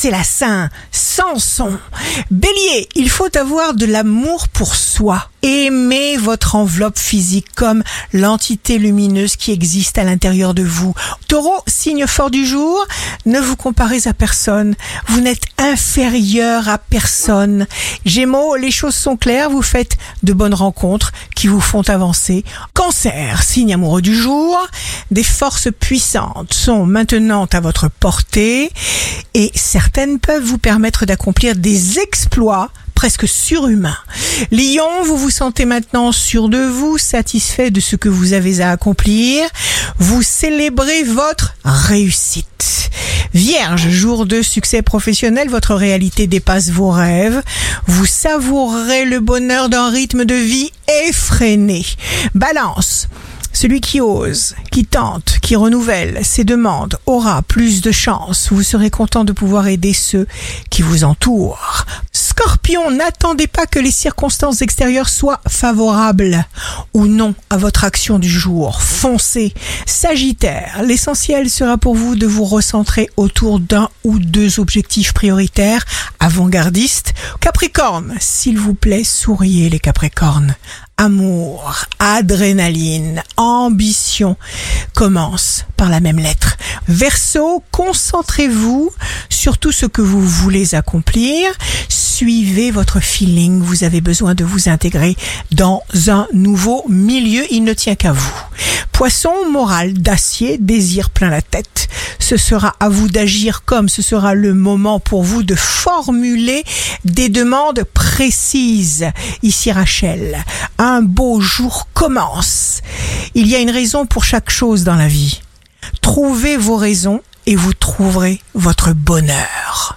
c'est la Saint Samson. Bélier, il faut avoir de l'amour pour soi. Aimez votre enveloppe physique comme l'entité lumineuse qui existe à l'intérieur de vous. Taureau, signe fort du jour, ne vous comparez à personne. Vous n'êtes inférieur à personne. Gémeaux, les choses sont claires, vous faites de bonnes rencontres qui vous font avancer. Cancer, signe amoureux du jour, des forces puissantes sont maintenant à votre portée et certaines peuvent vous permettre d'accomplir des exploits presque surhumain. Lion, vous vous sentez maintenant sûr de vous, satisfait de ce que vous avez à accomplir. Vous célébrez votre réussite. Vierge, jour de succès professionnel, votre réalité dépasse vos rêves. Vous savourez le bonheur d'un rythme de vie effréné. Balance. Celui qui ose, qui tente, qui renouvelle ses demandes aura plus de chance. Vous serez content de pouvoir aider ceux qui vous entourent. Scorpion, n'attendez pas que les circonstances extérieures soient favorables ou non à votre action du jour. Foncez. Sagittaire, l'essentiel sera pour vous de vous recentrer autour d'un ou deux objectifs prioritaires avant-gardistes. Capricorne, s'il vous plaît, souriez les Capricornes amour, adrénaline, ambition commence par la même lettre. Verseau, concentrez-vous sur tout ce que vous voulez accomplir. Suivez votre feeling. Vous avez besoin de vous intégrer dans un nouveau milieu. Il ne tient qu'à vous. Poisson, moral d'acier, désir plein la tête. Ce sera à vous d'agir comme ce sera le moment pour vous de formuler des demandes précises. Ici Rachel, un beau jour commence. Il y a une raison pour chaque chose dans la vie. Trouvez vos raisons et vous trouverez votre bonheur.